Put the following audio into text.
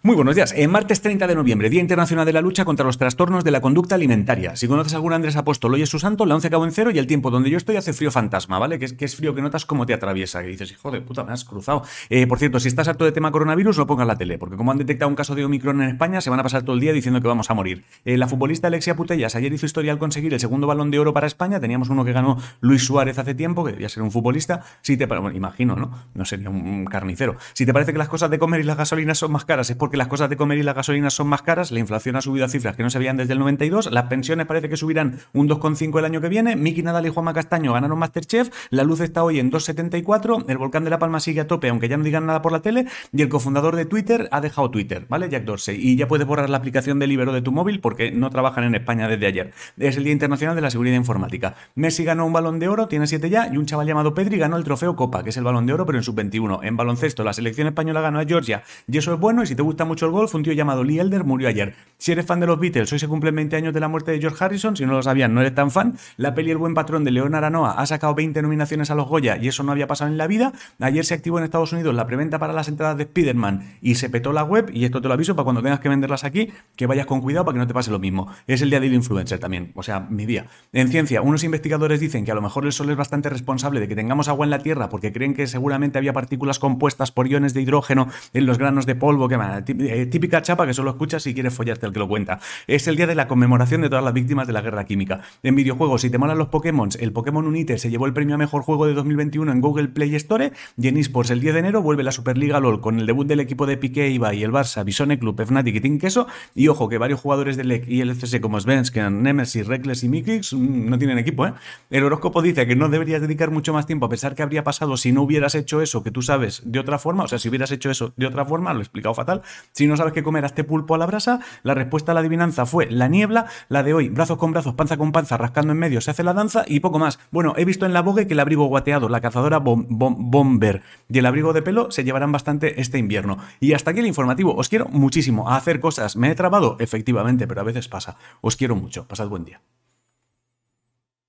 Muy buenos días. En martes 30 de noviembre, Día Internacional de la Lucha contra los Trastornos de la Conducta Alimentaria. Si conoces a algún Andrés Apóstol, hoy es su santo, la 11 cabo en cero y el tiempo donde yo estoy hace frío fantasma, ¿vale? Que es, que es frío que notas cómo te atraviesa. Que dices, hijo de puta, me has cruzado. Eh, por cierto, si estás harto de tema coronavirus, no pongas la tele, porque como han detectado un caso de Omicron en España, se van a pasar todo el día diciendo que vamos a morir. Eh, la futbolista Alexia Putellas ayer hizo historia al conseguir el segundo balón de oro para España. Teníamos uno que ganó Luis Suárez hace tiempo, que debía ser un futbolista. Si te, bueno, imagino, ¿no? No sería un carnicero. Si te parece que las cosas de comer y las gasolinas son más caras, es porque las cosas de comer y las gasolinas son más caras, la inflación ha subido a cifras que no se veían desde el 92, las pensiones parece que subirán un 2,5 el año que viene, Miki Nadal y Juanma Castaño ganaron Masterchef, la luz está hoy en 2,74, el volcán de La Palma sigue a tope, aunque ya no digan nada por la tele, y el cofundador de Twitter ha dejado Twitter, ¿vale? Jack Dorsey, y ya puedes borrar la aplicación de Libero de tu móvil porque no trabajan en España desde ayer. Es el Día Internacional de la Seguridad Informática. Messi ganó un balón de oro, tiene 7 ya, y un chaval llamado Pedri ganó el trofeo Copa, que es el balón de oro, pero en sub-21. En baloncesto, la selección española ganó a Georgia, y eso es bueno, y si te gusta mucho el golf, un tío llamado Lee Elder murió ayer. Si eres fan de los Beatles, hoy se cumplen 20 años de la muerte de George Harrison, si no lo sabían, no eres tan fan. La peli El buen patrón de León Aranoa ha sacado 20 nominaciones a los Goya y eso no había pasado en la vida. Ayer se activó en Estados Unidos la preventa para las entradas de Spider-Man y se petó la web, y esto te lo aviso para cuando tengas que venderlas aquí, que vayas con cuidado para que no te pase lo mismo. Es el día del influencer también, o sea, mi día. En ciencia, unos investigadores dicen que a lo mejor el Sol es bastante responsable de que tengamos agua en la Tierra porque creen que seguramente había partículas compuestas por iones de hidrógeno en los granos de polvo, que típica chapa que solo escuchas si quieres follarte que lo cuenta. Es el día de la conmemoración de todas las víctimas de la guerra química. En videojuegos, si te molan los Pokémon, el Pokémon Unite se llevó el premio a mejor juego de 2021 en Google Play Store y en eSports el 10 de enero vuelve la Superliga LOL con el debut del equipo de Piqué, Iba y el Barça, Bisone Club, Fnatic y Team Queso. Y ojo, que varios jugadores del LEC y el FC como Svensk, Nemesis, Reckless y Mikix mm, no tienen equipo, ¿eh? El horóscopo dice que no deberías dedicar mucho más tiempo a pensar qué habría pasado si no hubieras hecho eso que tú sabes de otra forma, o sea, si hubieras hecho eso de otra forma, lo he explicado fatal. Si no sabes qué comer este pulpo a la brasa, la respuesta a la adivinanza fue la niebla, la de hoy, brazos con brazos, panza con panza, rascando en medio, se hace la danza y poco más. Bueno, he visto en la Vogue que el abrigo guateado, la cazadora bomber y el abrigo de pelo se llevarán bastante este invierno. Y hasta aquí el informativo. Os quiero muchísimo a hacer cosas. ¿Me he trabado? Efectivamente, pero a veces pasa. Os quiero mucho. Pasad buen día.